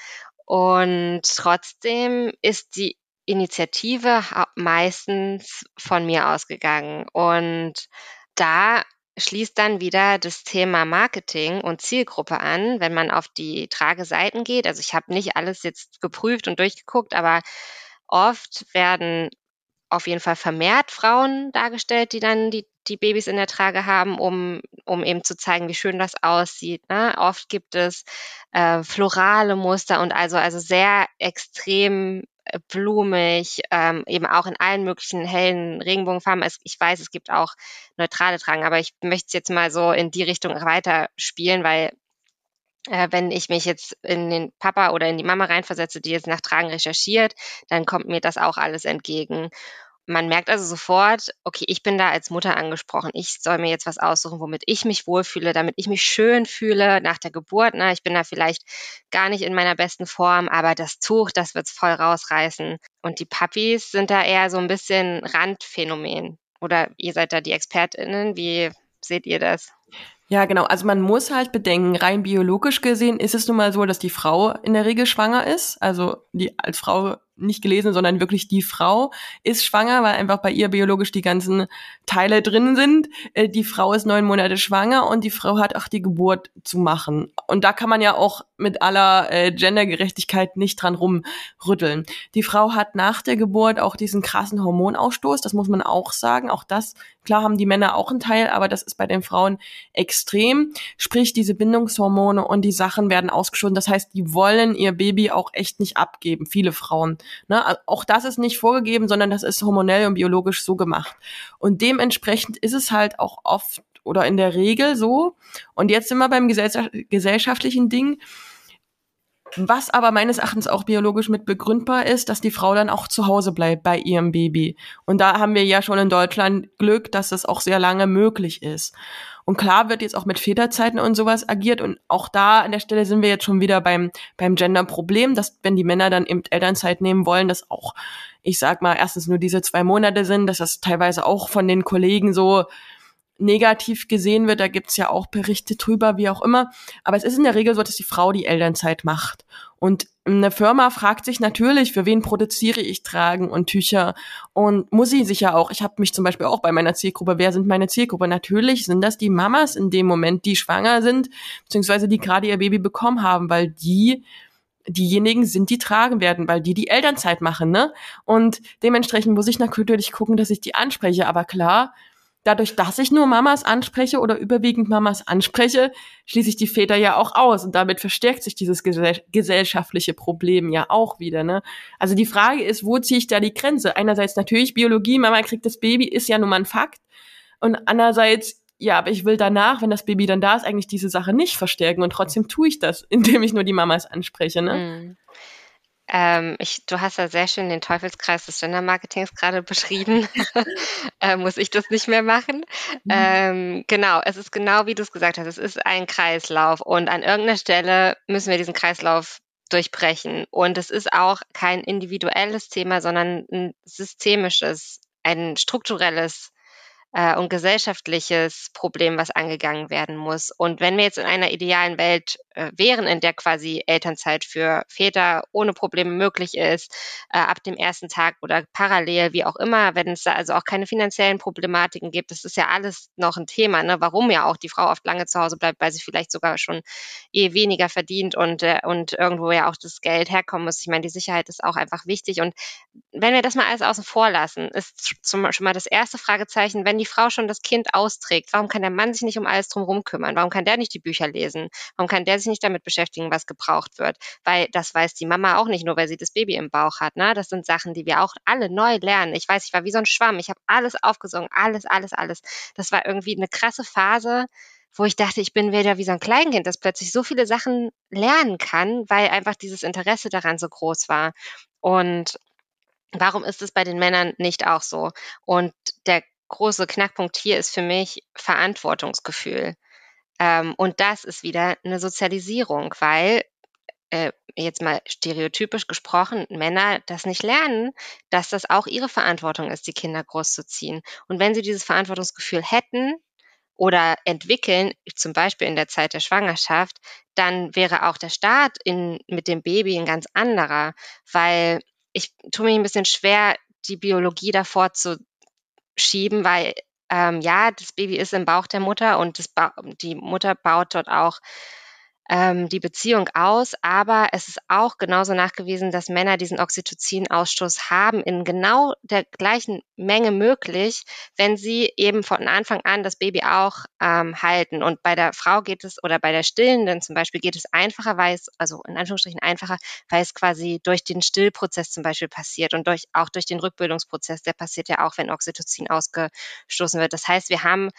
Und trotzdem ist die Initiative meistens von mir ausgegangen. Und da schließt dann wieder das Thema Marketing und Zielgruppe an, wenn man auf die Trageseiten geht. Also ich habe nicht alles jetzt geprüft und durchgeguckt, aber oft werden auf jeden Fall vermehrt Frauen dargestellt, die dann die, die Babys in der Trage haben, um, um eben zu zeigen, wie schön das aussieht. Ne? Oft gibt es äh, florale Muster und also, also sehr extrem blumig, ähm, eben auch in allen möglichen hellen Regenbogenfarben. Es, ich weiß, es gibt auch neutrale Tragen, aber ich möchte es jetzt mal so in die Richtung weiter spielen, weil äh, wenn ich mich jetzt in den Papa oder in die Mama reinversetze, die jetzt nach Tragen recherchiert, dann kommt mir das auch alles entgegen. Man merkt also sofort, okay, ich bin da als Mutter angesprochen. Ich soll mir jetzt was aussuchen, womit ich mich wohlfühle, damit ich mich schön fühle nach der Geburt. Na, ich bin da vielleicht gar nicht in meiner besten Form, aber das Tuch, das wird's voll rausreißen. Und die Puppies sind da eher so ein bisschen Randphänomen. Oder ihr seid da die ExpertInnen. Wie seht ihr das? Ja, genau. Also man muss halt bedenken, rein biologisch gesehen ist es nun mal so, dass die Frau in der Regel schwanger ist. Also die als Frau nicht gelesen, sondern wirklich die Frau ist schwanger, weil einfach bei ihr biologisch die ganzen Teile drin sind. Äh, die Frau ist neun Monate schwanger und die Frau hat auch die Geburt zu machen. Und da kann man ja auch mit aller äh, Gendergerechtigkeit nicht dran rumrütteln. Die Frau hat nach der Geburt auch diesen krassen Hormonausstoß, das muss man auch sagen. Auch das, klar haben die Männer auch einen Teil, aber das ist bei den Frauen extrem. Sprich, diese Bindungshormone und die Sachen werden ausgeschoben. Das heißt, die wollen ihr Baby auch echt nicht abgeben, viele Frauen. Ne? Auch das ist nicht vorgegeben, sondern das ist hormonell und biologisch so gemacht. Und dementsprechend ist es halt auch oft oder in der Regel so. Und jetzt sind wir beim gesellschaftlichen Ding. Was aber meines Erachtens auch biologisch mit begründbar ist, dass die Frau dann auch zu Hause bleibt bei ihrem Baby. Und da haben wir ja schon in Deutschland Glück, dass das auch sehr lange möglich ist. Und klar wird jetzt auch mit Väterzeiten und sowas agiert. Und auch da an der Stelle sind wir jetzt schon wieder beim, beim Gender-Problem, dass wenn die Männer dann eben Elternzeit nehmen wollen, dass auch, ich sag mal, erstens nur diese zwei Monate sind, dass das teilweise auch von den Kollegen so negativ gesehen wird. Da gibt's ja auch Berichte drüber, wie auch immer. Aber es ist in der Regel so, dass die Frau die Elternzeit macht. Und eine Firma fragt sich natürlich, für wen produziere ich Tragen und Tücher und muss sie sich ja auch. Ich habe mich zum Beispiel auch bei meiner Zielgruppe, wer sind meine Zielgruppe? Natürlich sind das die Mamas in dem Moment, die schwanger sind, beziehungsweise die gerade ihr Baby bekommen haben, weil die diejenigen sind, die tragen werden, weil die die Elternzeit machen, ne? Und dementsprechend muss ich natürlich gucken, dass ich die anspreche. Aber klar, dadurch, dass ich nur Mamas anspreche oder überwiegend Mamas anspreche, schließe ich die Väter ja auch aus und damit verstärkt sich dieses gesellschaftliche Problem ja auch wieder. Ne? Also die Frage ist, wo ziehe ich da die Grenze? Einerseits natürlich Biologie, Mama kriegt das Baby, ist ja nun mal ein Fakt. Und andererseits, ja, aber ich will danach, wenn das Baby dann da ist, eigentlich diese Sache nicht verstärken und trotzdem tue ich das, (laughs) indem ich nur die Mamas anspreche. Ne? Mhm. Ähm, ich, du hast ja sehr schön den Teufelskreis des Gender-Marketings gerade beschrieben. (laughs) äh, muss ich das nicht mehr machen? Mhm. Ähm, genau, es ist genau wie du es gesagt hast. Es ist ein Kreislauf und an irgendeiner Stelle müssen wir diesen Kreislauf durchbrechen. Und es ist auch kein individuelles Thema, sondern ein systemisches, ein strukturelles äh, und gesellschaftliches Problem, was angegangen werden muss. Und wenn wir jetzt in einer idealen Welt äh, wären, in der quasi Elternzeit für Väter ohne Probleme möglich ist, äh, ab dem ersten Tag oder parallel, wie auch immer, wenn es da also auch keine finanziellen Problematiken gibt, das ist ja alles noch ein Thema, ne? warum ja auch die Frau oft lange zu Hause bleibt, weil sie vielleicht sogar schon eh weniger verdient und, äh, und irgendwo ja auch das Geld herkommen muss. Ich meine, die Sicherheit ist auch einfach wichtig. Und wenn wir das mal alles außen vor lassen, ist zum, schon mal das erste Fragezeichen, wenn die Frau schon das Kind austrägt, warum kann der Mann sich nicht um alles drumherum kümmern? Warum kann der nicht die Bücher lesen? Warum kann der sich nicht damit beschäftigen, was gebraucht wird? Weil das weiß die Mama auch nicht, nur weil sie das Baby im Bauch hat. Ne? Das sind Sachen, die wir auch alle neu lernen. Ich weiß, ich war wie so ein Schwamm. Ich habe alles aufgesungen, alles, alles, alles. Das war irgendwie eine krasse Phase, wo ich dachte, ich bin wieder wie so ein Kleinkind, das plötzlich so viele Sachen lernen kann, weil einfach dieses Interesse daran so groß war. Und Warum ist es bei den Männern nicht auch so? Und der große Knackpunkt hier ist für mich Verantwortungsgefühl. Ähm, und das ist wieder eine Sozialisierung, weil äh, jetzt mal stereotypisch gesprochen, Männer das nicht lernen, dass das auch ihre Verantwortung ist, die Kinder großzuziehen. Und wenn sie dieses Verantwortungsgefühl hätten oder entwickeln, zum Beispiel in der Zeit der Schwangerschaft, dann wäre auch der Start in, mit dem Baby ein ganz anderer, weil ich tue mich ein bisschen schwer, die Biologie davor zu schieben, weil ähm, ja, das Baby ist im Bauch der Mutter und das ba die Mutter baut dort auch ähm, die Beziehung aus. Aber es ist auch genauso nachgewiesen, dass Männer diesen Oxytocin-Ausstoß haben in genau der gleichen Menge möglich, wenn sie eben von Anfang an das Baby auch ähm, halten. Und bei der Frau geht es oder bei der Stillenden zum Beispiel geht es einfacher, weil es, also in Anführungsstrichen einfacher, weil es quasi durch den Stillprozess zum Beispiel passiert und durch, auch durch den Rückbildungsprozess, der passiert ja auch, wenn Oxytocin ausgestoßen wird. Das heißt, wir haben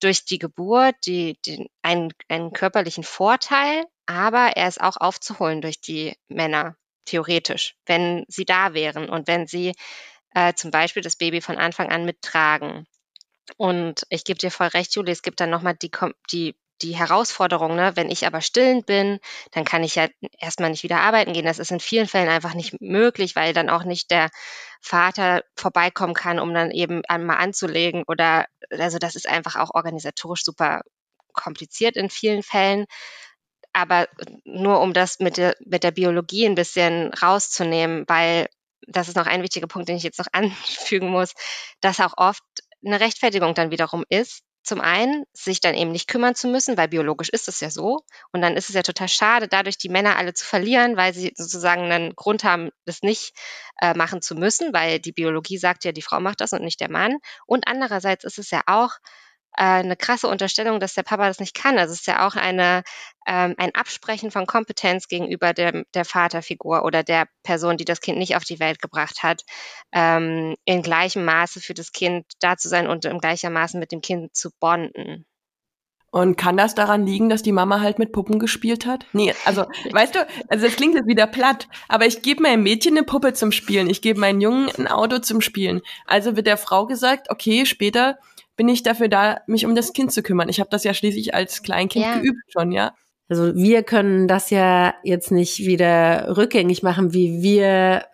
durch die Geburt die, die, einen, einen körperlichen Vorteil, aber er ist auch aufzuholen durch die Männer, theoretisch, wenn sie da wären und wenn sie äh, zum Beispiel das Baby von Anfang an mittragen. Und ich gebe dir voll recht, Julie, es gibt dann nochmal die, die die Herausforderung, ne, wenn ich aber stillend bin, dann kann ich ja erstmal nicht wieder arbeiten gehen. Das ist in vielen Fällen einfach nicht möglich, weil dann auch nicht der Vater vorbeikommen kann, um dann eben einmal anzulegen oder also das ist einfach auch organisatorisch super kompliziert in vielen Fällen. Aber nur um das mit der, mit der Biologie ein bisschen rauszunehmen, weil das ist noch ein wichtiger Punkt, den ich jetzt noch (laughs) anfügen muss, dass auch oft eine Rechtfertigung dann wiederum ist, zum einen, sich dann eben nicht kümmern zu müssen, weil biologisch ist es ja so. Und dann ist es ja total schade, dadurch die Männer alle zu verlieren, weil sie sozusagen einen Grund haben, das nicht äh, machen zu müssen, weil die Biologie sagt ja, die Frau macht das und nicht der Mann. Und andererseits ist es ja auch äh, eine krasse Unterstellung, dass der Papa das nicht kann. Also es ist ja auch eine, ähm, ein Absprechen von Kompetenz gegenüber der, der Vaterfigur oder der Person, die das Kind nicht auf die Welt gebracht hat, ähm, in gleichem Maße für das Kind da zu sein und im gleichen Maße mit dem Kind zu bonden. Und kann das daran liegen, dass die Mama halt mit Puppen gespielt hat? Nee, also, weißt du, also das klingt jetzt wieder platt, aber ich gebe meinem Mädchen eine Puppe zum Spielen, ich gebe meinen Jungen ein Auto zum Spielen. Also wird der Frau gesagt, okay, später bin ich dafür da, mich um das Kind zu kümmern. Ich habe das ja schließlich als Kleinkind ja. geübt schon, ja. Also wir können das ja jetzt nicht wieder rückgängig machen, wie wir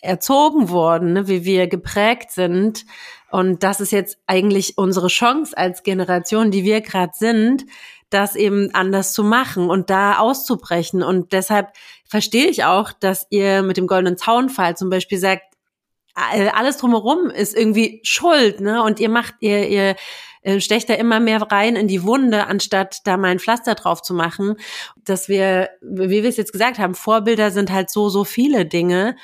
erzogen wurden, ne, wie wir geprägt sind. Und das ist jetzt eigentlich unsere Chance als Generation, die wir gerade sind, das eben anders zu machen und da auszubrechen. Und deshalb verstehe ich auch, dass ihr mit dem goldenen Zaunfall zum Beispiel sagt, alles drumherum ist irgendwie schuld, ne? Und ihr macht, ihr, ihr äh, stecht da immer mehr rein in die Wunde, anstatt da mal ein Pflaster drauf zu machen. Dass wir, wie wir es jetzt gesagt haben, Vorbilder sind halt so, so viele Dinge.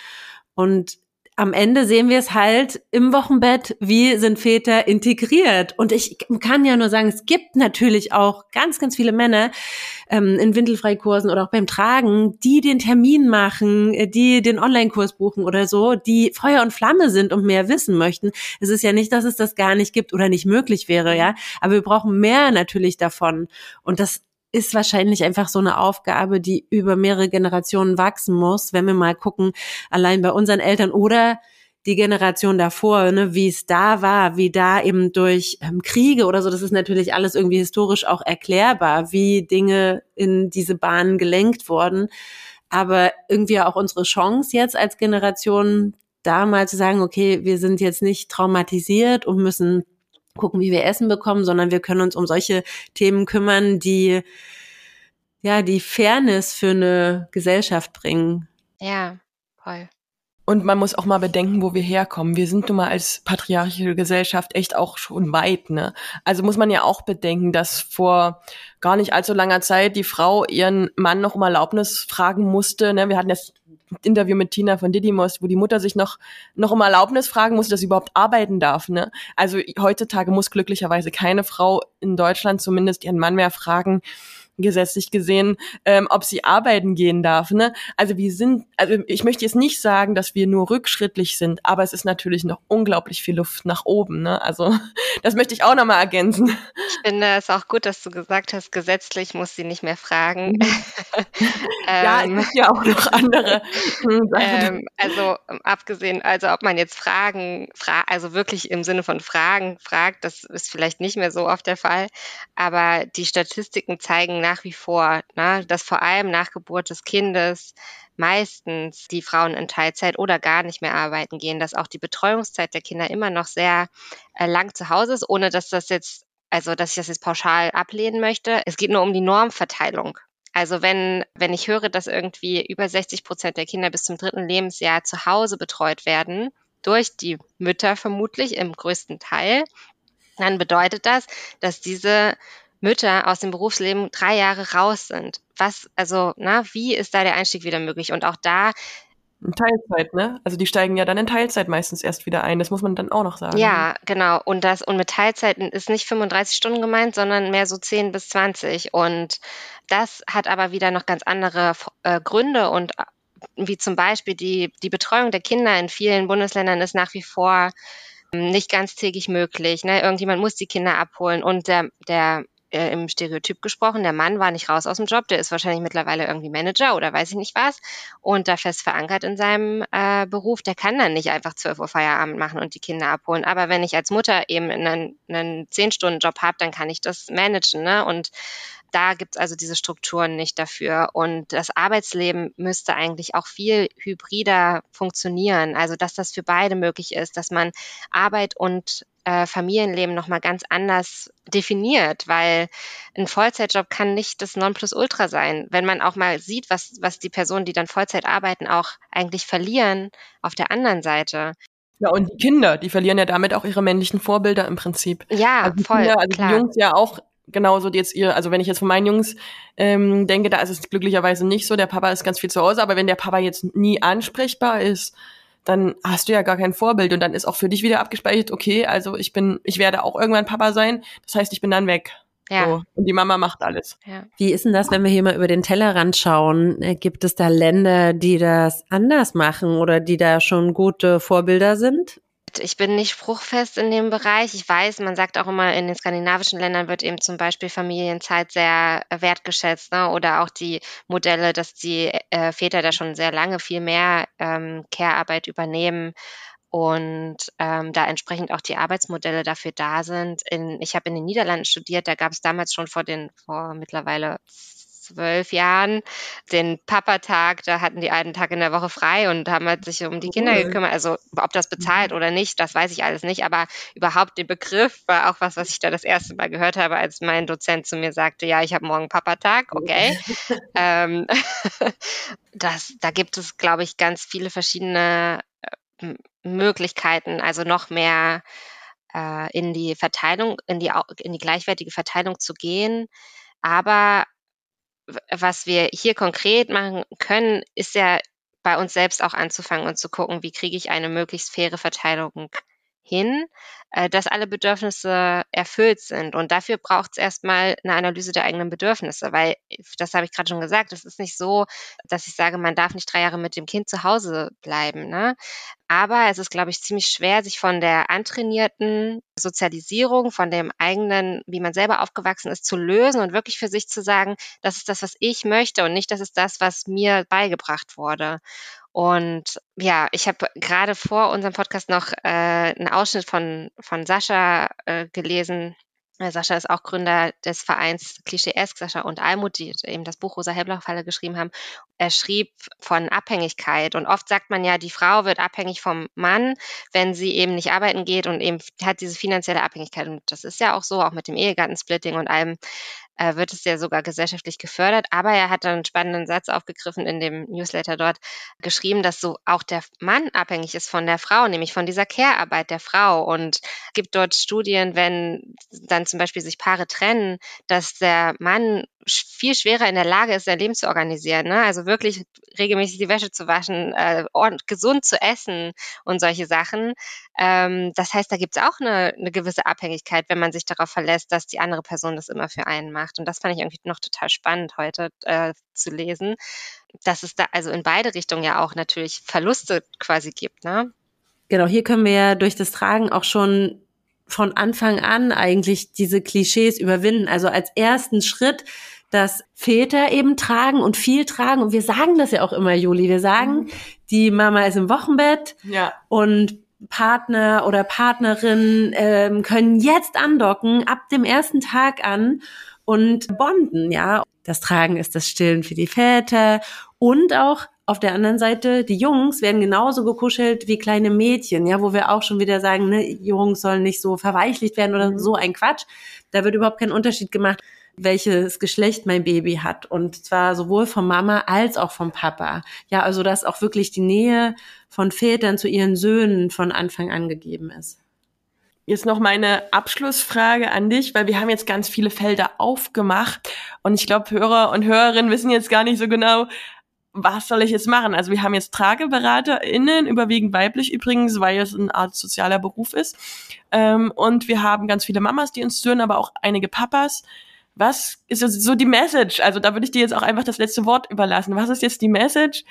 Und am Ende sehen wir es halt im Wochenbett, wie sind Väter integriert. Und ich kann ja nur sagen, es gibt natürlich auch ganz, ganz viele Männer ähm, in Windelfreikursen oder auch beim Tragen, die den Termin machen, äh, die den Online-Kurs buchen oder so, die Feuer und Flamme sind und mehr wissen möchten. Es ist ja nicht, dass es das gar nicht gibt oder nicht möglich wäre, ja. Aber wir brauchen mehr natürlich davon. Und das ist wahrscheinlich einfach so eine Aufgabe, die über mehrere Generationen wachsen muss, wenn wir mal gucken, allein bei unseren Eltern oder die Generation davor, ne, wie es da war, wie da eben durch ähm, Kriege oder so, das ist natürlich alles irgendwie historisch auch erklärbar, wie Dinge in diese Bahnen gelenkt wurden. Aber irgendwie auch unsere Chance jetzt als Generation, da mal zu sagen, okay, wir sind jetzt nicht traumatisiert und müssen gucken, wie wir Essen bekommen, sondern wir können uns um solche Themen kümmern, die ja die Fairness für eine Gesellschaft bringen. Ja, voll. Und man muss auch mal bedenken, wo wir herkommen. Wir sind nun mal als patriarchische Gesellschaft echt auch schon weit, ne? Also muss man ja auch bedenken, dass vor gar nicht allzu langer Zeit die Frau ihren Mann noch um Erlaubnis fragen musste, ne? Wir hatten das Interview mit Tina von Didymos, wo die Mutter sich noch, noch um Erlaubnis fragen musste, dass sie überhaupt arbeiten darf, ne? Also heutzutage muss glücklicherweise keine Frau in Deutschland zumindest ihren Mann mehr fragen, gesetzlich gesehen, ähm, ob sie arbeiten gehen darf. Ne? Also wir sind, also ich möchte jetzt nicht sagen, dass wir nur rückschrittlich sind, aber es ist natürlich noch unglaublich viel Luft nach oben. Ne? Also (laughs) das möchte ich auch nochmal ergänzen. Ich finde es auch gut, dass du gesagt hast, gesetzlich muss sie nicht mehr fragen. Mhm. (laughs) ja, es gibt ja auch noch andere. ähm, also abgesehen, also ob man jetzt Fragen, fra also wirklich im Sinne von Fragen fragt, das ist vielleicht nicht mehr so oft der Fall, aber die Statistiken zeigen nach wie vor, ne, dass vor allem nach Geburt des Kindes meistens die Frauen in Teilzeit oder gar nicht mehr arbeiten gehen, dass auch die Betreuungszeit der Kinder immer noch sehr äh, lang zu Hause ist, ohne dass das jetzt, also dass ich das jetzt pauschal ablehnen möchte. Es geht nur um die Normverteilung. Also wenn, wenn ich höre, dass irgendwie über 60 Prozent der Kinder bis zum dritten Lebensjahr zu Hause betreut werden, durch die Mütter vermutlich im größten Teil, dann bedeutet das, dass diese Mütter aus dem Berufsleben drei Jahre raus sind. Was, also, na, wie ist da der Einstieg wieder möglich? Und auch da Teilzeit, ne? Also die steigen ja dann in Teilzeit meistens erst wieder ein. Das muss man dann auch noch sagen. Ja, genau. Und das und mit Teilzeiten ist nicht 35 Stunden gemeint, sondern mehr so 10 bis 20. Und das hat aber wieder noch ganz andere äh, Gründe und äh, wie zum Beispiel die die Betreuung der Kinder in vielen Bundesländern ist nach wie vor ähm, nicht ganztägig möglich. Ne? Irgendjemand muss die Kinder abholen und der der äh, im Stereotyp gesprochen, der Mann war nicht raus aus dem Job, der ist wahrscheinlich mittlerweile irgendwie Manager oder weiß ich nicht was und da fest verankert in seinem äh, Beruf, der kann dann nicht einfach 12 Uhr Feierabend machen und die Kinder abholen. Aber wenn ich als Mutter eben einen, einen 10-Stunden-Job habe, dann kann ich das managen. Ne? Und da gibt's also diese Strukturen nicht dafür. Und das Arbeitsleben müsste eigentlich auch viel hybrider funktionieren. Also dass das für beide möglich ist, dass man Arbeit und äh, Familienleben nochmal ganz anders definiert, weil ein Vollzeitjob kann nicht das Nonplusultra sein. Wenn man auch mal sieht, was, was die Personen, die dann Vollzeit arbeiten, auch eigentlich verlieren auf der anderen Seite. Ja, und die Kinder, die verlieren ja damit auch ihre männlichen Vorbilder im Prinzip. Ja, also voll. Kinder, also klar. die Jungs ja auch genauso jetzt ihr, also wenn ich jetzt von meinen Jungs ähm, denke, da ist es glücklicherweise nicht so, der Papa ist ganz viel zu Hause, aber wenn der Papa jetzt nie ansprechbar ist, dann hast du ja gar kein Vorbild und dann ist auch für dich wieder abgespeichert, okay, also ich bin, ich werde auch irgendwann Papa sein, das heißt, ich bin dann weg. Ja. So. Und die Mama macht alles. Ja. Wie ist denn das, wenn wir hier mal über den Tellerrand schauen? Äh, Gibt es da Länder, die das anders machen oder die da schon gute Vorbilder sind? Ich bin nicht spruchfest in dem Bereich. Ich weiß, man sagt auch immer, in den skandinavischen Ländern wird eben zum Beispiel Familienzeit sehr wertgeschätzt ne? oder auch die Modelle, dass die äh, Väter da schon sehr lange viel mehr ähm, Care-Arbeit übernehmen und ähm, da entsprechend auch die Arbeitsmodelle dafür da sind. In, ich habe in den Niederlanden studiert, da gab es damals schon vor den vor mittlerweile zwölf Jahren den Papatag, da hatten die einen Tag in der Woche frei und haben halt sich um die Kinder Cool. gekümmert. Also ob das bezahlt oder nicht, das weiß ich alles nicht, aber überhaupt den Begriff war auch was, was ich da das erste Mal gehört habe, als mein Dozent zu mir sagte, ja, ich habe morgen Papatag, okay. (laughs) ähm, (laughs) das, da gibt es, glaube ich, ganz viele verschiedene äh, Möglichkeiten, also noch mehr äh, in die Verteilung, in die, in die gleichwertige Verteilung zu gehen. Aber was wir hier konkret machen können, ist ja bei uns selbst auch anzufangen und zu gucken, wie kriege ich eine möglichst faire Verteilung hin, äh, dass alle Bedürfnisse erfüllt sind. Und dafür braucht es erstmal eine Analyse der eigenen Bedürfnisse, weil, das habe ich gerade schon gesagt, es ist nicht so, dass ich sage, man darf nicht drei Jahre mit dem Kind zu Hause bleiben. Ne? Aber es ist, glaube ich, ziemlich schwer, sich von der antrainierten Sozialisierung, von dem eigenen, wie man selber aufgewachsen ist, zu lösen und wirklich für sich zu sagen, das ist das, was ich möchte und nicht das ist das, was mir beigebracht wurde. Und ja, ich habe gerade vor unserem Podcast noch äh, einen Ausschnitt von, von Sascha äh, gelesen. Äh, Sascha ist auch Gründer des Vereins Klischee-esk, Sascha und Almut, die eben das Buch Rosa Hellblau-Falle geschrieben haben. Er schrieb von Abhängigkeit. Und oft sagt man ja, die Frau wird abhängig vom Mann, wenn sie eben nicht arbeiten geht und eben hat diese finanzielle Abhängigkeit. Und das ist ja auch so, auch mit dem Ehegattensplitting und allem äh, wird es ja sogar gesellschaftlich gefördert. Aber er hat dann einen spannenden Satz aufgegriffen in dem Newsletter dort geschrieben, dass so auch der Mann abhängig ist von der Frau, nämlich von dieser Care-Arbeit der Frau. Und gibt dort Studien, wenn dann zum Beispiel sich Paare trennen, dass der Mann viel schwerer in der Lage ist, sein Leben zu organisieren. Ne? Also wirklich regelmäßig die Wäsche zu waschen, äh, gesund zu essen und solche Sachen. Ähm, das heißt, da gibt es auch eine, eine gewisse Abhängigkeit, wenn man sich darauf verlässt, dass die andere Person das immer für einen macht. Und das fand ich irgendwie noch total spannend heute äh, zu lesen, dass es da also in beide Richtungen ja auch natürlich Verluste quasi gibt. Ne? Genau, hier können wir ja durch das Tragen auch schon von Anfang an eigentlich diese Klischees überwinden. Also als ersten Schritt, dass Väter eben tragen und viel tragen. Und wir sagen das ja auch immer, Juli. Wir sagen, mhm. die Mama ist im Wochenbett ja. und Partner oder Partnerin ähm, können jetzt andocken, ab dem ersten Tag an und bonden, ja. Das Tragen ist das Stillen für die Väter und auch auf der anderen Seite, die Jungs werden genauso gekuschelt wie kleine Mädchen, ja, wo wir auch schon wieder sagen, ne, Jungs sollen nicht so verweichlicht werden oder mhm. so ein Quatsch. Da wird überhaupt kein Unterschied gemacht, welches Geschlecht mein Baby hat. Und zwar sowohl von Mama als auch vom Papa. Ja, also dass auch wirklich die Nähe von Vätern zu ihren Söhnen von Anfang an gegeben ist. Jetzt noch meine Abschlussfrage an dich, weil wir haben jetzt ganz viele Felder aufgemacht und ich glaube, Hörer und Hörerinnen wissen jetzt gar nicht so genau, was soll ich jetzt machen? Also wir haben jetzt TrageberaterInnen, überwiegend weiblich übrigens, weil es eine Art sozialer Beruf ist. Ähm, und wir haben ganz viele Mamas, die uns hören, aber auch einige Papas. Was ist so die Message? Also da würde ich dir jetzt auch einfach das letzte Wort überlassen. Was ist jetzt die Message?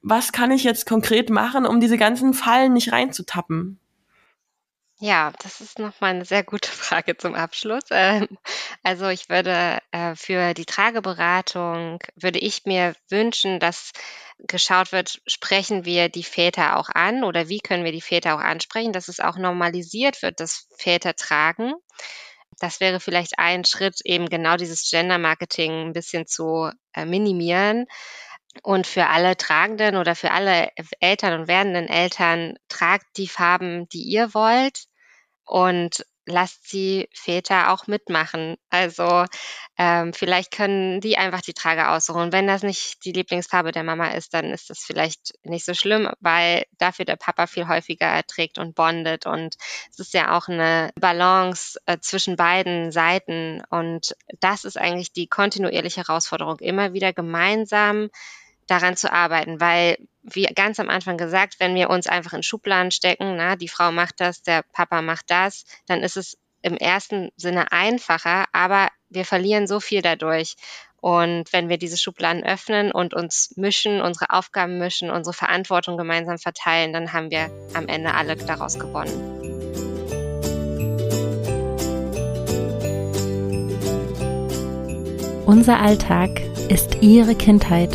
Was kann ich jetzt konkret machen, um diese ganzen Fallen nicht reinzutappen? Ja, das ist nochmal eine sehr gute (laughs) Frage zum Abschluss. Ähm, also ich würde äh, für die Trageberatung würde ich mir wünschen, dass geschaut wird, sprechen wir die Väter auch an oder wie können wir die Väter auch ansprechen, dass es auch normalisiert wird, dass Väter tragen. Das wäre vielleicht ein Schritt, eben genau dieses Gender-Marketing ein bisschen zu äh, minimieren. Und für alle Tragenden oder für alle Eltern und werdenden Eltern tragt die Farben, die ihr wollt und lasst die Väter auch mitmachen. Also ähm, vielleicht können die einfach die Trage aussuchen. wenn das nicht die Lieblingsfarbe der Mama ist, dann ist das vielleicht nicht so schlimm, weil dafür der Papa viel häufiger trägt und bondet. Und es ist ja auch eine Balance äh, zwischen beiden Seiten. Und das ist eigentlich die kontinuierliche Herausforderung, immer wieder gemeinsam daran zu arbeiten, weil wie ganz am Anfang gesagt, wenn wir uns einfach in Schubladen stecken, na, die Frau macht das, der Papa macht das, dann ist es im ersten Sinne einfacher, aber wir verlieren so viel dadurch. Und wenn wir diese Schubladen öffnen und uns mischen, unsere Aufgaben mischen, unsere Verantwortung gemeinsam verteilen, dann haben wir am Ende alle daraus gewonnen. Unser Alltag ist Ihre Kindheit.